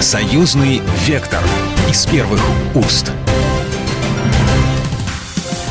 Союзный вектор из первых уст.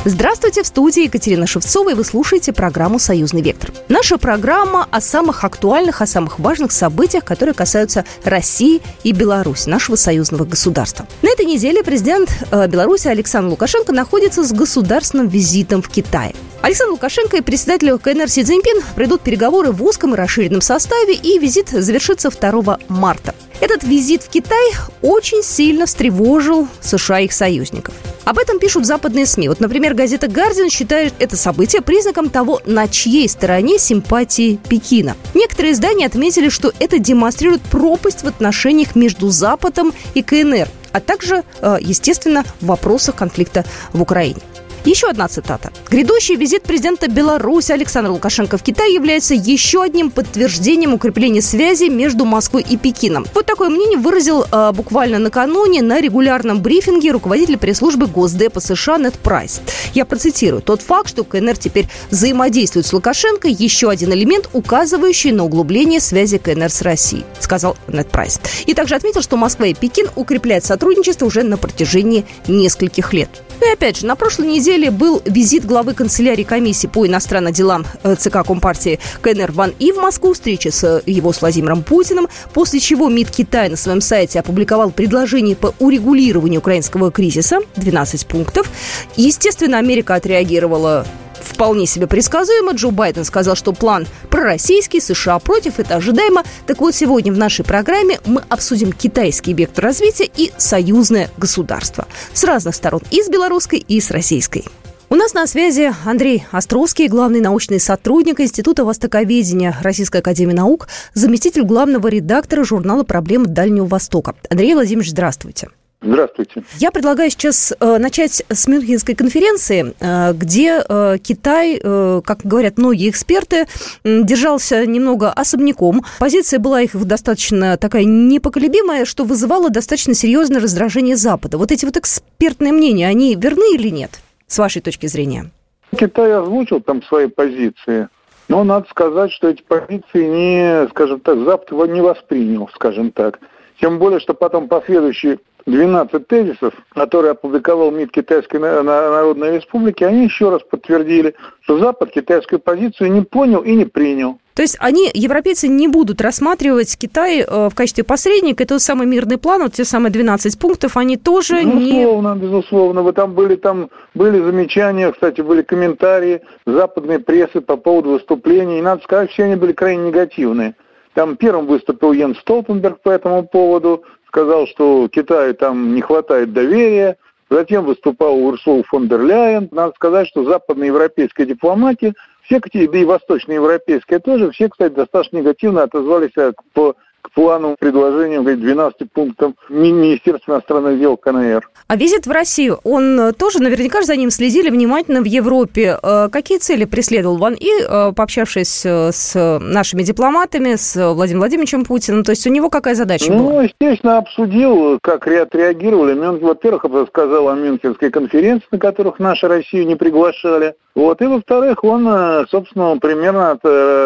Здравствуйте, в студии Екатерина Шевцова, и вы слушаете программу «Союзный вектор». Наша программа о самых актуальных, о самых важных событиях, которые касаются России и Беларуси, нашего союзного государства. На этой неделе президент э, Беларуси Александр Лукашенко находится с государственным визитом в Китае. Александр Лукашенко и председатель КНР Си Цзиньпин придут переговоры в узком и расширенном составе, и визит завершится 2 марта. Этот визит в Китай очень сильно встревожил США и их союзников. Об этом пишут западные СМИ. Вот, например, газета «Гардиан» считает это событие признаком того, на чьей стороне симпатии Пекина. Некоторые издания отметили, что это демонстрирует пропасть в отношениях между Западом и КНР, а также, э, естественно, в вопросах конфликта в Украине. Еще одна цитата. «Грядущий визит президента Беларуси Александра Лукашенко в Китай является еще одним подтверждением укрепления связи между Москвой и Пекином». Вот такое мнение выразил э, буквально накануне на регулярном брифинге руководитель пресс-службы Госдепа США Нед Прайс. Я процитирую. «Тот факт, что КНР теперь взаимодействует с Лукашенко, еще один элемент, указывающий на углубление связи КНР с Россией», сказал Нед Прайс. И также отметил, что Москва и Пекин укрепляют сотрудничество уже на протяжении нескольких лет. Ну и опять же, на прошлой неделе был визит главы канцелярии комиссии по иностранным делам э, ЦК Компартии КНР Ван И в Москву, встреча с э, его с Владимиром Путиным, после чего МИД Китая на своем сайте опубликовал предложение по урегулированию украинского кризиса, 12 пунктов. Естественно, Америка отреагировала вполне себе предсказуемо. Джо Байден сказал, что план пророссийский, США против, это ожидаемо. Так вот, сегодня в нашей программе мы обсудим китайский вектор развития и союзное государство. С разных сторон, и с белорусской, и с российской. У нас на связи Андрей Островский, главный научный сотрудник Института востоковедения Российской Академии Наук, заместитель главного редактора журнала «Проблемы Дальнего Востока». Андрей Владимирович, здравствуйте. Здравствуйте. Я предлагаю сейчас э, начать с Мюнхенской конференции, э, где э, Китай, как говорят многие эксперты, держался немного особняком. Позиция была их достаточно такая непоколебимая, что вызывало достаточно серьезное раздражение Запада. Вот эти вот экспертные мнения, они верны или нет, с вашей точки зрения? Китай озвучил там свои позиции, но надо сказать, что эти позиции не, скажем так, Запад его не воспринял, скажем так. Тем более, что потом последующие 12 тезисов, которые опубликовал МИД Китайской Народной Республики, они еще раз подтвердили, что Запад китайскую позицию не понял и не принял. То есть они, европейцы, не будут рассматривать Китай э, в качестве посредника. Это тот самый мирный план, вот те самые 12 пунктов, они тоже безусловно, не... Безусловно, безусловно. Вы там были, там были замечания, кстати, были комментарии западной прессы по поводу выступлений. И надо сказать, все они были крайне негативные. Там первым выступил Йен Столтенберг по этому поводу, сказал, что Китаю там не хватает доверия. Затем выступал Урсул фон дер Ляйен. Надо сказать, что западноевропейская дипломатия, все, да и восточноевропейская тоже, все, кстати, достаточно негативно отозвались по к плану, предложениям, 12 пунктам Министерства иностранных дел КНР. А визит в Россию, он э, тоже, наверняка за ним следили внимательно в Европе. Э, какие цели преследовал Ван И, э, пообщавшись с нашими дипломатами, с Владимиром Владимировичем Путиным? То есть у него какая задача ну, была? Ну, естественно, обсудил, как отреагировали. Во-первых, рассказал о Мюнхенской конференции, на которых нашу Россию не приглашали. Вот. И, во-вторых, он, собственно, примерно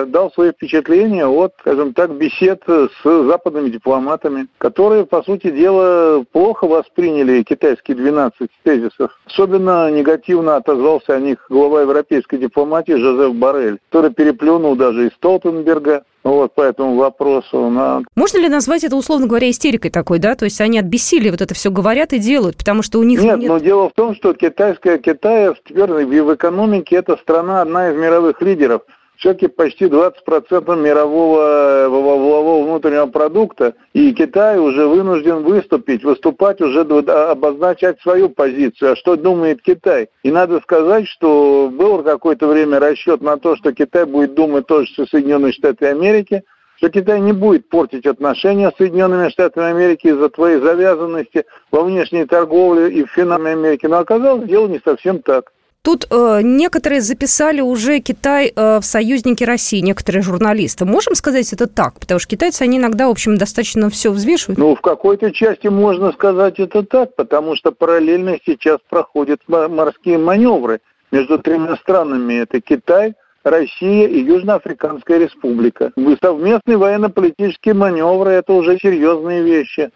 дал свои впечатления от, скажем так, бесед с западными дипломатами, которые, по сути дела, плохо восприняли китайские 12 тезисов. Особенно негативно отозвался о них глава европейской дипломатии Жозеф Барель, который переплюнул даже и Столтенберга, вот по этому вопросу. На... Можно ли назвать это, условно говоря, истерикой такой, да? То есть они от бессилия вот это все говорят и делают, потому что у них нет... Нет, но дело в том, что китайская Китай теперь в экономике это страна одна из мировых лидеров все-таки почти 20% мирового валового внутреннего продукта, и Китай уже вынужден выступить, выступать уже, обозначать свою позицию. А что думает Китай? И надо сказать, что был какое-то время расчет на то, что Китай будет думать тоже со Соединенными Штатами Америки, что Китай не будет портить отношения с Соединенными Штатами Америки из-за твоей завязанности во внешней торговле и в финансовой Америке. Но оказалось, дело не совсем так. Тут э, некоторые записали уже Китай э, в союзники России, некоторые журналисты. Можем сказать это так? Потому что китайцы, они иногда, в общем, достаточно все взвешивают. Ну, в какой-то части можно сказать это так, потому что параллельно сейчас проходят морские маневры между тремя странами. Это Китай, Россия и Южноафриканская республика. Совместные военно-политические маневры – это уже серьезные вещи.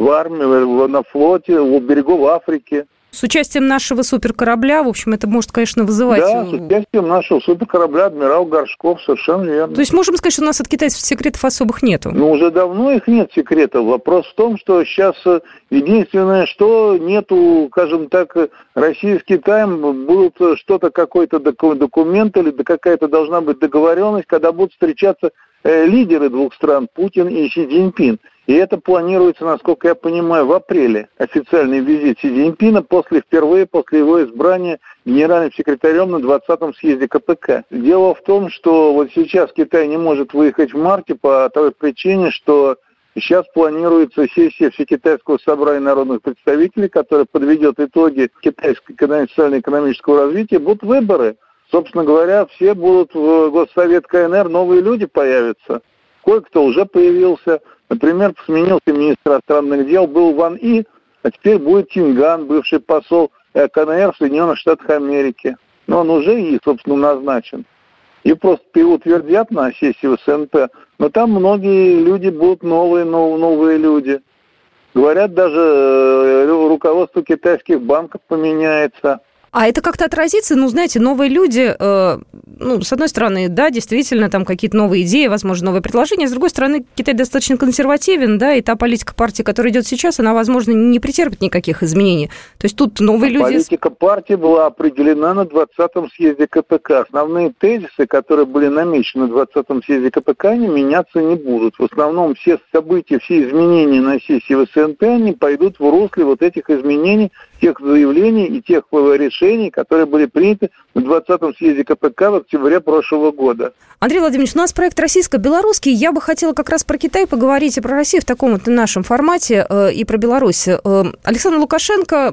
в армии, на флоте, у берегов Африки. С участием нашего суперкорабля, в общем, это может, конечно, вызывать... Да, с участием нашего суперкорабля «Адмирал Горшков», совершенно верно. То есть можем сказать, что у нас от китайцев секретов особых нету? Ну, уже давно их нет секретов. Вопрос в том, что сейчас э, единственное, что нету, скажем так, Россия с Китаем будут что-то, какой-то документ или какая-то должна быть договоренность, когда будут встречаться э, лидеры двух стран, Путин и Си Цзиньпин. И это планируется, насколько я понимаю, в апреле. Официальный визит Си Цзиньпина после, впервые после его избрания генеральным секретарем на 20-м съезде КПК. Дело в том, что вот сейчас Китай не может выехать в марте по той причине, что Сейчас планируется сессия Всекитайского собрания народных представителей, которая подведет итоги китайского социально-экономического развития. Будут выборы. Собственно говоря, все будут в Госсовет КНР, новые люди появятся. Кое-кто уже появился. Например, сменился министр иностранных дел, был Ван И, а теперь будет Тинган, бывший посол э, КНР в Соединенных Штатах Америки. Но он уже и, собственно, назначен. И просто переутвердят на сессии СНП. Но там многие люди будут новые, новые люди. Говорят, даже э, руководство китайских банков поменяется. А это как-то отразится, ну, знаете, новые люди, э, ну, с одной стороны, да, действительно, там какие-то новые идеи, возможно, новые предложения, с другой стороны, Китай достаточно консервативен, да, и та политика партии, которая идет сейчас, она, возможно, не претерпит никаких изменений. То есть тут новые люди... Политика партии была определена на 20-м съезде КПК. Основные тезисы, которые были намечены на 20-м съезде КПК, они меняться не будут. В основном все события, все изменения на сессии ВСНП, они пойдут в русле вот этих изменений, тех заявлений и тех решений, которые были приняты на 20-м съезде КПК в октябре прошлого года. Андрей Владимирович, у нас проект российско-белорусский. Я бы хотела как раз про Китай поговорить и про Россию в таком вот нашем формате э, и про Беларусь. Э, Александр Лукашенко,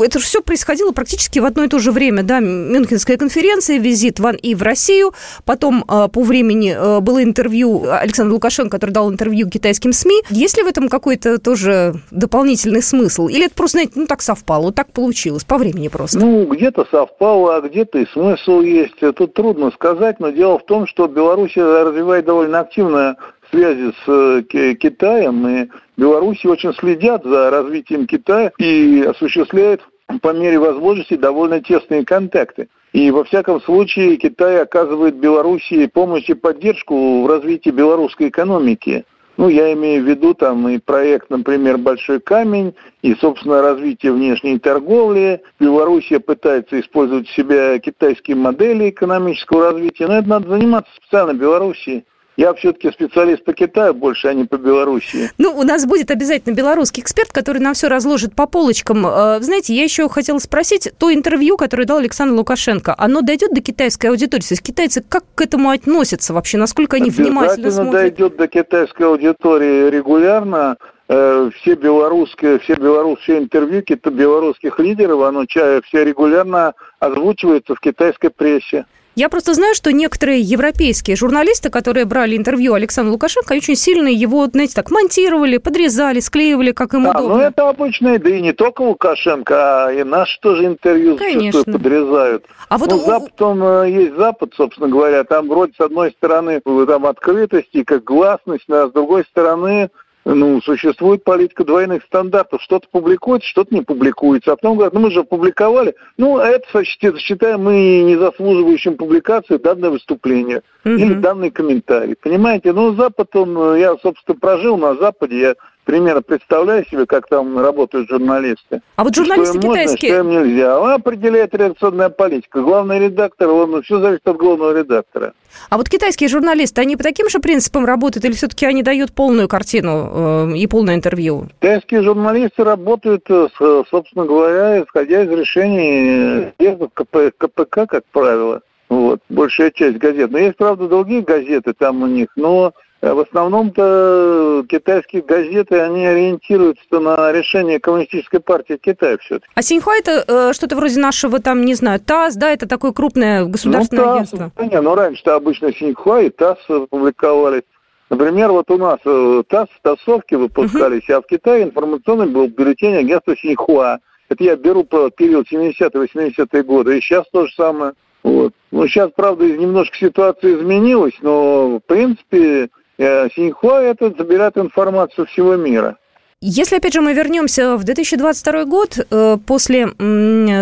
это все происходило практически в одно и то же время. Да? Мюнхенская конференция, визит Ван И в Россию. Потом э, по времени было интервью Александра Лукашенко, который дал интервью китайским СМИ. Есть ли в этом какой-то тоже дополнительный смысл? Или это просто, знаете, ну так совпало, вот так получилось, по времени просто? Ну, где-то совпало, а где-то и смысл есть. Тут трудно сказать, но дело в том, что Беларусь развивает довольно активно связи с э, Китаем, и Беларуси очень следят за развитием Китая и осуществляют по мере возможности довольно тесные контакты. И во всяком случае Китай оказывает Беларуси помощь и поддержку в развитии белорусской экономики. Ну, я имею в виду там и проект, например, «Большой камень», и, собственно, развитие внешней торговли. Белоруссия пытается использовать в себя китайские модели экономического развития, но это надо заниматься специально Белоруссии. Я все-таки специалист по Китаю больше, а не по Белоруссии. Ну, у нас будет обязательно белорусский эксперт, который нам все разложит по полочкам. Э, знаете, я еще хотела спросить, то интервью, которое дал Александр Лукашенко, оно дойдет до китайской аудитории? То есть китайцы как к этому относятся вообще? Насколько они внимательно смотрят? дойдет до китайской аудитории регулярно. Э, все белорусские, все белорусские интервью белорусских лидеров, оно все регулярно озвучивается в китайской прессе. Я просто знаю, что некоторые европейские журналисты, которые брали интервью Александра Лукашенко, очень сильно его, знаете, так монтировали, подрезали, склеивали, как им да, удобно. Ну, это обычно, да и не только Лукашенко, а и наши тоже интервью Конечно. подрезают. А вот ну, у... Запад, он э, есть Запад, собственно говоря, там вроде с одной стороны там открытость и как гласность, а с другой стороны ну, существует политика двойных стандартов. Что-то публикуется, что-то не публикуется. А потом говорят, ну мы же опубликовали. Ну, а это считаем мы не заслуживающим публикации данное выступление угу. или данный комментарий. Понимаете? Ну, Запад, он, я, собственно, прожил на Западе, я примерно представляю себе, как там работают журналисты. А вот журналисты что им китайские... Можно, что им нельзя. Он определяет редакционная политика. Главный редактор, он, все зависит от главного редактора. А вот китайские журналисты, они по таким же принципам работают или все-таки они дают полную картину э, и полное интервью? Китайские журналисты работают, э, собственно говоря, исходя из решений съездов КП, КПК, как правило. Вот, большая часть газет. Но есть, правда, другие газеты там у них, но Э, в основном-то китайские газеты, они ориентируются на решение коммунистической партии Китая все-таки. А Синьхуа это э, что-то вроде нашего, там, не знаю, ТАСС, да, это такое крупное государственное ну, ТАСС, агентство? Да, не, ну раньше-то обычно Синьхуа и ТАСС публиковались. Например, вот у нас э, ТАСС, ТАССовки выпускались, uh-huh. а в Китае информационный был бюллетень агентства Синьхуа. Это я беру по период 70-80-е годы, и сейчас то же самое. Вот. Ну, сейчас, правда, немножко ситуация изменилась, но, в принципе, Синьхуа это забирает информацию всего мира. Если, опять же, мы вернемся в 2022 год, э, после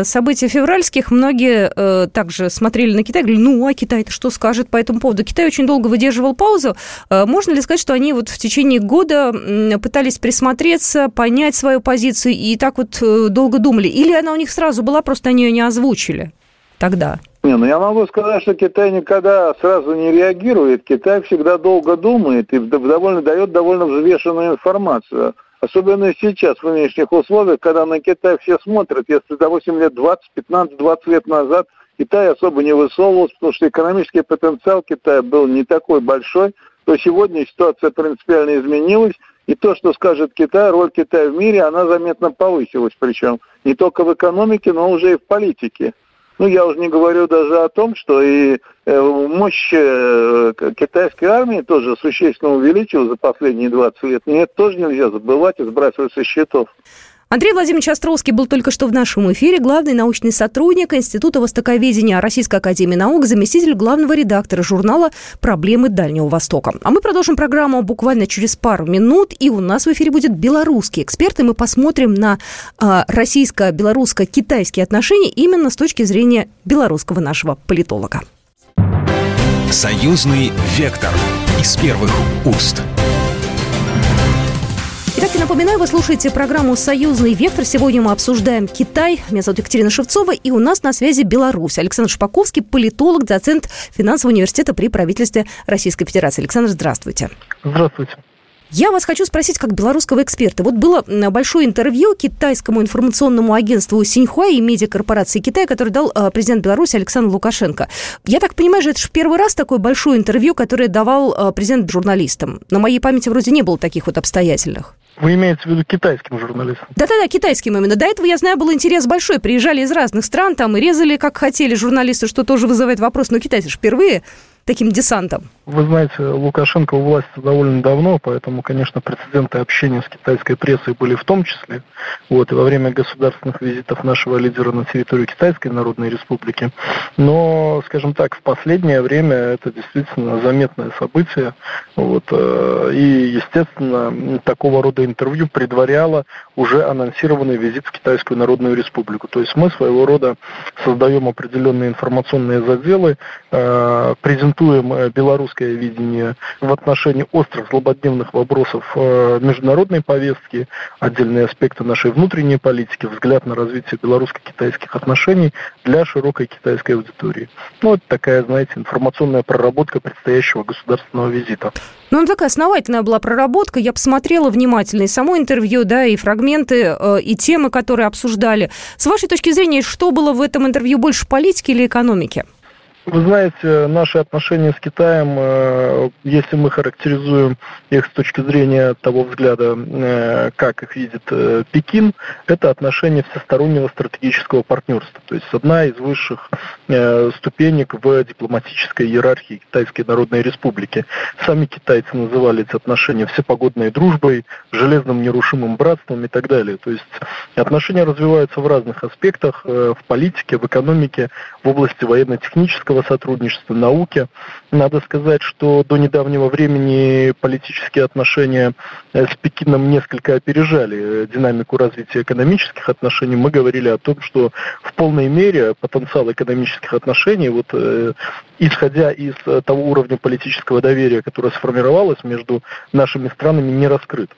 событий февральских, многие э, также смотрели на Китай, говорили, ну, а Китай-то что скажет по этому поводу? Китай очень долго выдерживал паузу. Э, можно ли сказать, что они вот в течение года пытались присмотреться, понять свою позицию и так вот долго думали? Или она у них сразу была, просто они ее не озвучили тогда? Не, ну я могу сказать, что Китай никогда сразу не реагирует. Китай всегда долго думает и довольно, дает довольно взвешенную информацию. Особенно сейчас, в нынешних условиях, когда на Китай все смотрят. Если до 8 лет, 20, 15, 20 лет назад Китай особо не высовывался, потому что экономический потенциал Китая был не такой большой, то сегодня ситуация принципиально изменилась. И то, что скажет Китай, роль Китая в мире, она заметно повысилась. Причем не только в экономике, но уже и в политике. Ну, я уже не говорю даже о том, что и э, мощь э, китайской армии тоже существенно увеличилась за последние 20 лет. Это тоже нельзя забывать и сбрасывать со счетов. Андрей Владимирович Островский был только что в нашем эфире, главный научный сотрудник Института востоковедения Российской Академии Наук, заместитель главного редактора журнала «Проблемы Дальнего Востока». А мы продолжим программу буквально через пару минут, и у нас в эфире будет белорусский эксперт, и мы посмотрим на а, российско-белорусско-китайские отношения именно с точки зрения белорусского нашего политолога. Союзный вектор из первых уст. Итак, я напоминаю, вы слушаете программу «Союзный вектор». Сегодня мы обсуждаем Китай. Меня зовут Екатерина Шевцова, и у нас на связи Беларусь. Александр Шпаковский, политолог, доцент финансового университета при правительстве Российской Федерации. Александр, здравствуйте. Здравствуйте. Я вас хочу спросить как белорусского эксперта. Вот было большое интервью китайскому информационному агентству Синьхуа и медиакорпорации Китая, который дал а, президент Беларуси Александр Лукашенко. Я так понимаю, что это же первый раз такое большое интервью, которое давал а, президент журналистам. На моей памяти вроде не было таких вот обстоятельных. Вы имеете в виду китайским журналистам? Да-да-да, китайским именно. До этого, я знаю, был интерес большой. Приезжали из разных стран, там и резали, как хотели журналисты, что тоже вызывает вопрос. Но китайцы же впервые таким десантом? Вы знаете, Лукашенко у власти довольно давно, поэтому, конечно, прецеденты общения с китайской прессой были в том числе. Вот, и во время государственных визитов нашего лидера на территорию Китайской Народной Республики. Но, скажем так, в последнее время это действительно заметное событие. Вот, э, и, естественно, такого рода интервью предваряло уже анонсированный визит в Китайскую Народную Республику. То есть мы своего рода создаем определенные информационные заделы, э, презентуем презентуем э, белорусское видение в отношении острых злободневных вопросов э, международной повестки, отдельные аспекты нашей внутренней политики, взгляд на развитие белорусско-китайских отношений для широкой китайской аудитории. Ну, это такая, знаете, информационная проработка предстоящего государственного визита. Ну, такая основательная была проработка. Я посмотрела внимательно и само интервью, да, и фрагменты, э, и темы, которые обсуждали. С вашей точки зрения, что было в этом интервью больше политики или экономики? Вы знаете, наши отношения с Китаем, э, если мы характеризуем их с точки зрения того взгляда, э, как их видит э, Пекин, это отношения всестороннего стратегического партнерства. То есть одна из высших ступенек в дипломатической иерархии Китайской Народной Республики. Сами китайцы называли эти отношения всепогодной дружбой, железным нерушимым братством и так далее. То есть отношения развиваются в разных аспектах, в политике, в экономике, в области военно-технического сотрудничества, науки. Надо сказать, что до недавнего времени политические отношения э, с Пекином несколько опережали э, динамику развития экономических отношений. Мы говорили о том, что в полной мере потенциал экономических отношений, вот, э, исходя из того уровня политического доверия, которое сформировалось между нашими странами, не раскрыт.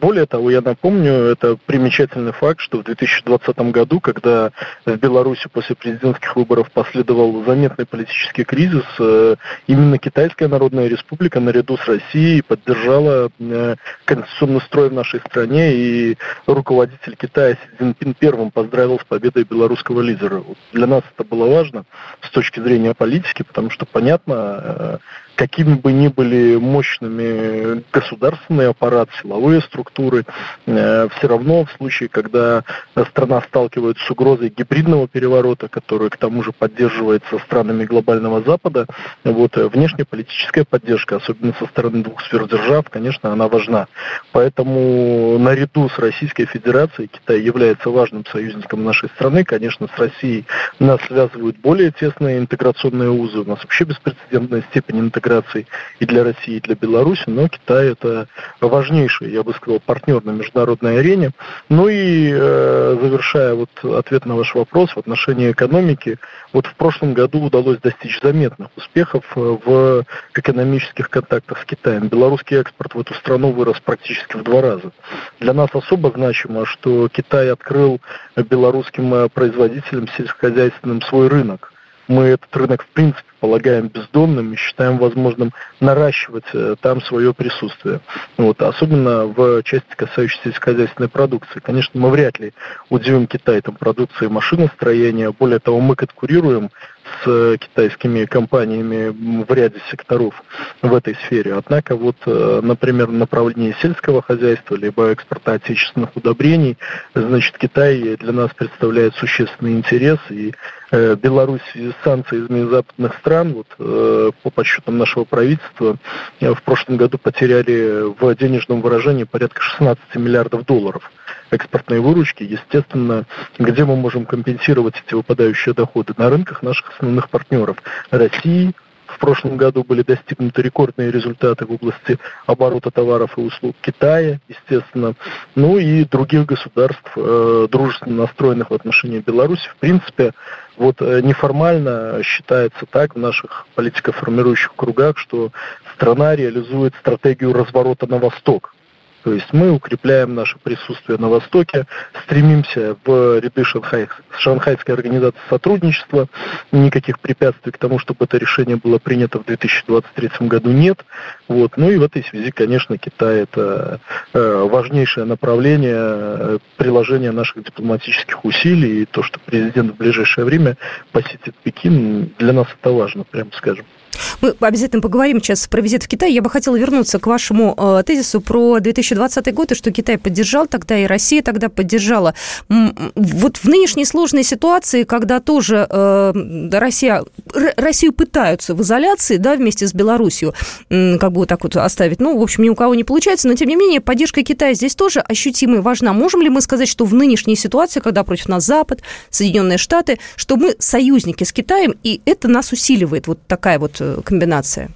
Более того, я напомню, это примечательный факт, что в 2020 году, когда в Беларуси после президентских выборов последовал заметный политический кризис, э, именно Китайская Народная Республика наряду с Россией поддержала э, конституционный строй в нашей стране, и руководитель Китая Си Цзиньпин первым поздравил с победой белорусского лидера. Для нас это было важно с точки зрения политики, потому что понятно, э, какими бы ни были мощными государственный аппарат, силовые структуры, э, все равно в случае, когда страна сталкивается с угрозой гибридного переворота, который к тому же поддерживается странами глобального Запада, вот, э, внешнеполитическая поддержка, особенно со стороны двух сверхдержав, конечно, она важна. Поэтому наряду с Российской Федерацией Китай является важным союзником нашей страны. Конечно, с Россией нас связывают более тесные интеграционные узы. У нас вообще беспрецедентная степень интеграции интеграции и для России, и для Беларуси, но Китай это важнейший, я бы сказал, партнер на международной арене. Ну и э, завершая вот ответ на ваш вопрос в отношении экономики, вот в прошлом году удалось достичь заметных успехов э, в экономических контактах с Китаем. Белорусский экспорт в эту страну вырос практически в два раза. Для нас особо значимо, что Китай открыл белорусским э, производителям сельскохозяйственным свой рынок. Мы этот рынок, в принципе, полагаем бездонным и считаем возможным наращивать э, там свое присутствие. Вот, особенно в части, касающейся сельскохозяйственной продукции. Конечно, мы вряд ли удивим Китай там продукции машиностроения. Более того, мы конкурируем с китайскими компаниями в ряде секторов в этой сфере. Однако вот, э, например, в направлении сельского хозяйства либо экспорта отечественных удобрений, значит, Китай для нас представляет существенный интерес, и э, Беларусь с санкциями западных стран, вот, э, по подсчетам нашего правительства, в прошлом году потеряли в денежном выражении порядка 16 миллиардов долларов экспортной выручки, естественно, где мы можем компенсировать эти выпадающие доходы? На рынках наших основных партнеров России, в прошлом году были достигнуты рекордные результаты в области оборота товаров и услуг Китая, естественно, ну и других государств, э, дружественно настроенных в отношении Беларуси. В принципе, вот э, неформально считается так в наших политико-формирующих кругах, что страна реализует стратегию разворота на восток. То есть мы укрепляем наше присутствие на Востоке, стремимся в ряды Шанхай, Шанхайской организации сотрудничества. Никаких препятствий к тому, чтобы это решение было принято в 2023 году нет. Вот. Ну и в этой связи, конечно, Китай это э, важнейшее направление э, приложения наших дипломатических усилий. И то, что президент в ближайшее время посетит Пекин, для нас это важно, прямо скажем. Мы обязательно поговорим сейчас про визит в Китай. Я бы хотела вернуться к вашему э, тезису про 2020 год, и что Китай поддержал тогда, и Россия тогда поддержала. Вот в нынешней сложной ситуации, когда тоже э, Россия, Россию пытаются в изоляции, да, вместе с Белоруссией, как бы вот так вот оставить, ну, в общем, ни у кого не получается, но, тем не менее, поддержка Китая здесь тоже ощутима и важна. Можем ли мы сказать, что в нынешней ситуации, когда против нас Запад, Соединенные Штаты, что мы союзники с Китаем, и это нас усиливает, вот такая вот э, комбинация?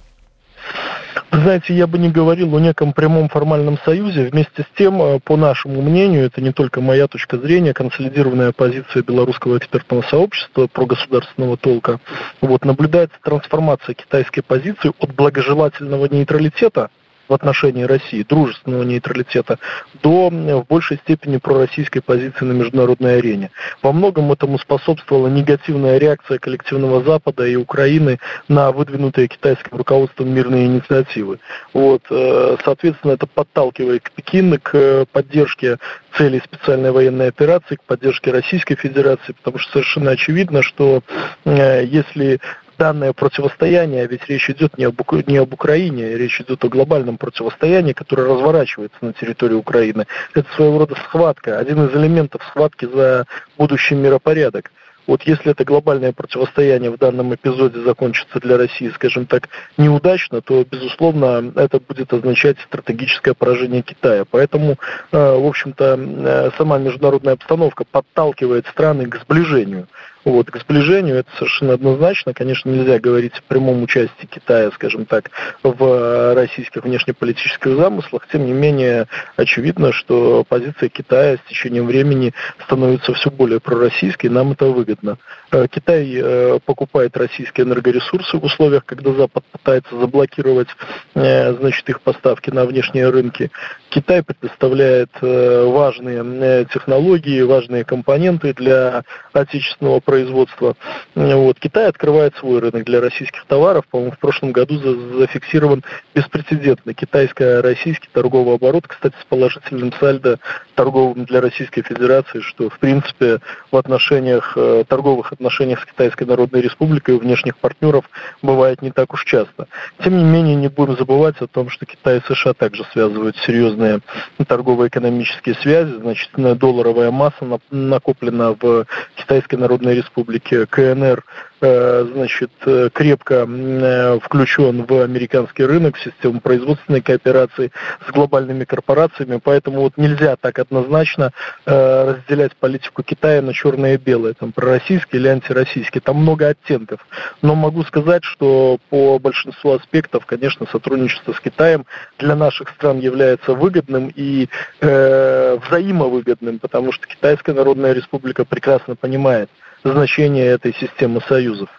Знаете, я бы не говорил о неком прямом формальном союзе. Вместе с тем, э, по нашему мнению, это не только моя точка зрения, консолидированная позиция белорусского экспертного сообщества про государственного толка, вот, наблюдается трансформация китайской позиции от благожелательного нейтралитета – в отношении России, дружественного нейтралитета, до в большей степени пророссийской позиции на международной арене. Во многом этому способствовала негативная реакция коллективного Запада и Украины на выдвинутые китайским руководством мирные инициативы. Вот, э, соответственно, это подталкивает Пекин к поддержке целей специальной военной операции, к поддержке Российской Федерации, потому что совершенно очевидно, что э, если данное противостояние, ведь речь идет не об, не об Украине, речь идет о глобальном противостоянии, которое разворачивается на территории Украины. Это своего рода схватка, один из элементов схватки за будущий миропорядок. Вот если это глобальное противостояние в данном эпизоде закончится для России, скажем так, неудачно, то, безусловно, это будет означать стратегическое поражение Китая. Поэтому, э, в общем-то, э, сама международная обстановка подталкивает страны к сближению. Вот, к сближению это совершенно однозначно. Конечно, нельзя говорить о прямом участии Китая, скажем так, в российских внешнеполитических замыслах. Тем не менее, очевидно, что позиция Китая с течением времени становится все более пророссийской, нам это выгодно. Э, Китай э, покупает российские энергоресурсы в условиях, когда Запад пытается заблокировать э, значит, их поставки на внешние рынки. Китай предоставляет важные технологии, важные компоненты для отечественного производства. Вот. Китай открывает свой рынок для российских товаров. По-моему, в прошлом году зафиксирован беспрецедентный китайско-российский торговый оборот, кстати, с положительным сальдо торговым для Российской Федерации, что, в принципе, в отношениях, э, торговых отношениях с Китайской Народной Республикой у внешних партнеров бывает не так уж часто. Тем не менее, не будем забывать о том, что Китай и США также связывают серьезные торгово-экономические связи, значительная долларовая масса накоплена в Китайской Народной Республике, КНР значит, крепко включен в американский рынок, в систему производственной кооперации с глобальными корпорациями, поэтому вот нельзя так однозначно разделять политику Китая на черное и белое, там, пророссийский или антироссийский, там много оттенков. Но могу сказать, что по большинству аспектов, конечно, сотрудничество с Китаем для наших стран является выгодным и э, взаимовыгодным, потому что Китайская Народная Республика прекрасно понимает значение этой системы союзов.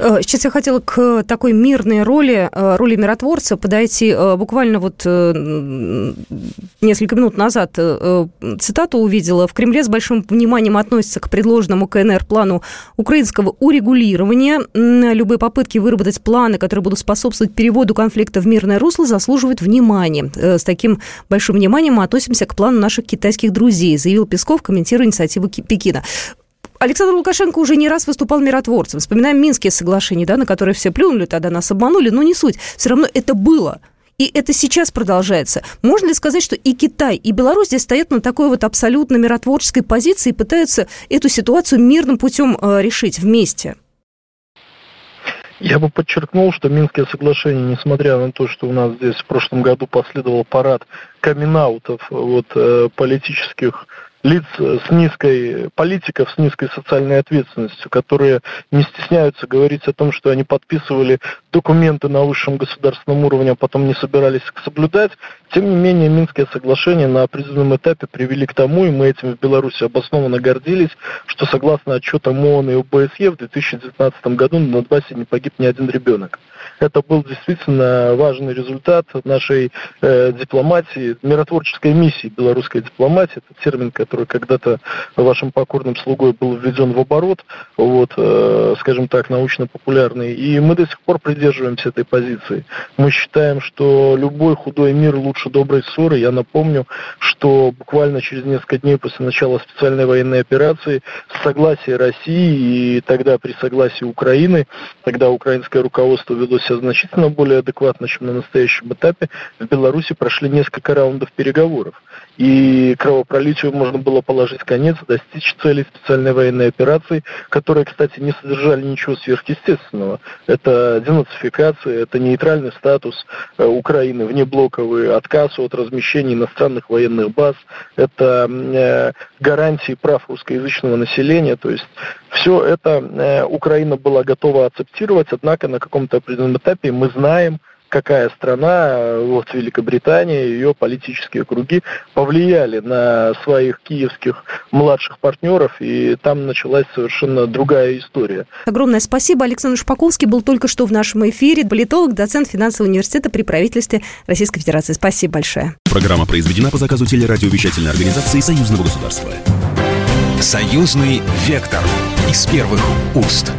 Э, сейчас я хотела к такой мирной роли, э, роли миротворца подойти. Э, буквально вот несколько минут назад цитату увидела. В Кремле с большим вниманием относятся к предложенному КНР плану украинского урегулирования. Любые попытки выработать планы, которые будут способствовать переводу конфликта в мирное русло, заслуживают внимания. С таким большим вниманием мы относимся к плану наших китайских друзей, заявил Песков, комментируя инициативу Пекина. Александр Лукашенко уже не раз выступал миротворцем. Вспоминаем Минские соглашения, да, на которые все плюнули, тогда нас обманули, но не суть. Все равно это было. И это сейчас продолжается. Можно ли сказать, что и Китай, и Беларусь здесь стоят на такой вот абсолютно миротворческой позиции и пытаются эту ситуацию мирным путем э, решить вместе? Я бы подчеркнул, что Минские соглашения, несмотря на то, что у нас здесь в прошлом году последовал парад камин вот, э, политических лиц с низкой, политиков с низкой социальной ответственностью, которые не стесняются говорить о том, что они подписывали документы на высшем государственном уровне, а потом не собирались их соблюдать. Тем не менее, Минские соглашения на определенном этапе привели к тому, и мы этим в Беларуси обоснованно гордились, что согласно отчетам ООН и ОБСЕ в 2019 году на Донбассе не погиб ни один ребенок. Это был действительно важный результат нашей э, дипломатии, миротворческой миссии белорусской дипломатии. Это термин, который когда-то вашим покорным слугой был введен в оборот, вот, э, скажем так, научно-популярный. И мы до сих пор придерживаемся этой позиции. Мы считаем, что любой худой мир лучше доброй ссоры. Я напомню, что буквально через несколько дней после начала специальной военной операции с согласия России и тогда при согласии Украины, тогда украинское руководство вело себя значительно более адекватно, чем на настоящем этапе, в Беларуси прошли несколько раундов переговоров. И кровопролитию можно было положить конец, достичь целей специальной военной операции, которые, кстати, не содержали ничего сверхъестественного. Это денацификация, это нейтральный статус э, Украины, внеблоковый отказ от размещения иностранных военных баз, это э, гарантии прав русскоязычного населения, то есть все это э, Украина была готова акцептировать, однако на каком-то определенном этапе мы знаем, какая страна, вот Великобритания, ее политические круги повлияли на своих киевских младших партнеров, и там началась совершенно другая история. Огромное спасибо. Александр Шпаковский был только что в нашем эфире. Политолог, доцент финансового университета при правительстве Российской Федерации. Спасибо большое. Программа произведена по заказу телерадиовещательной организации Союзного государства. Союзный вектор из первых уст.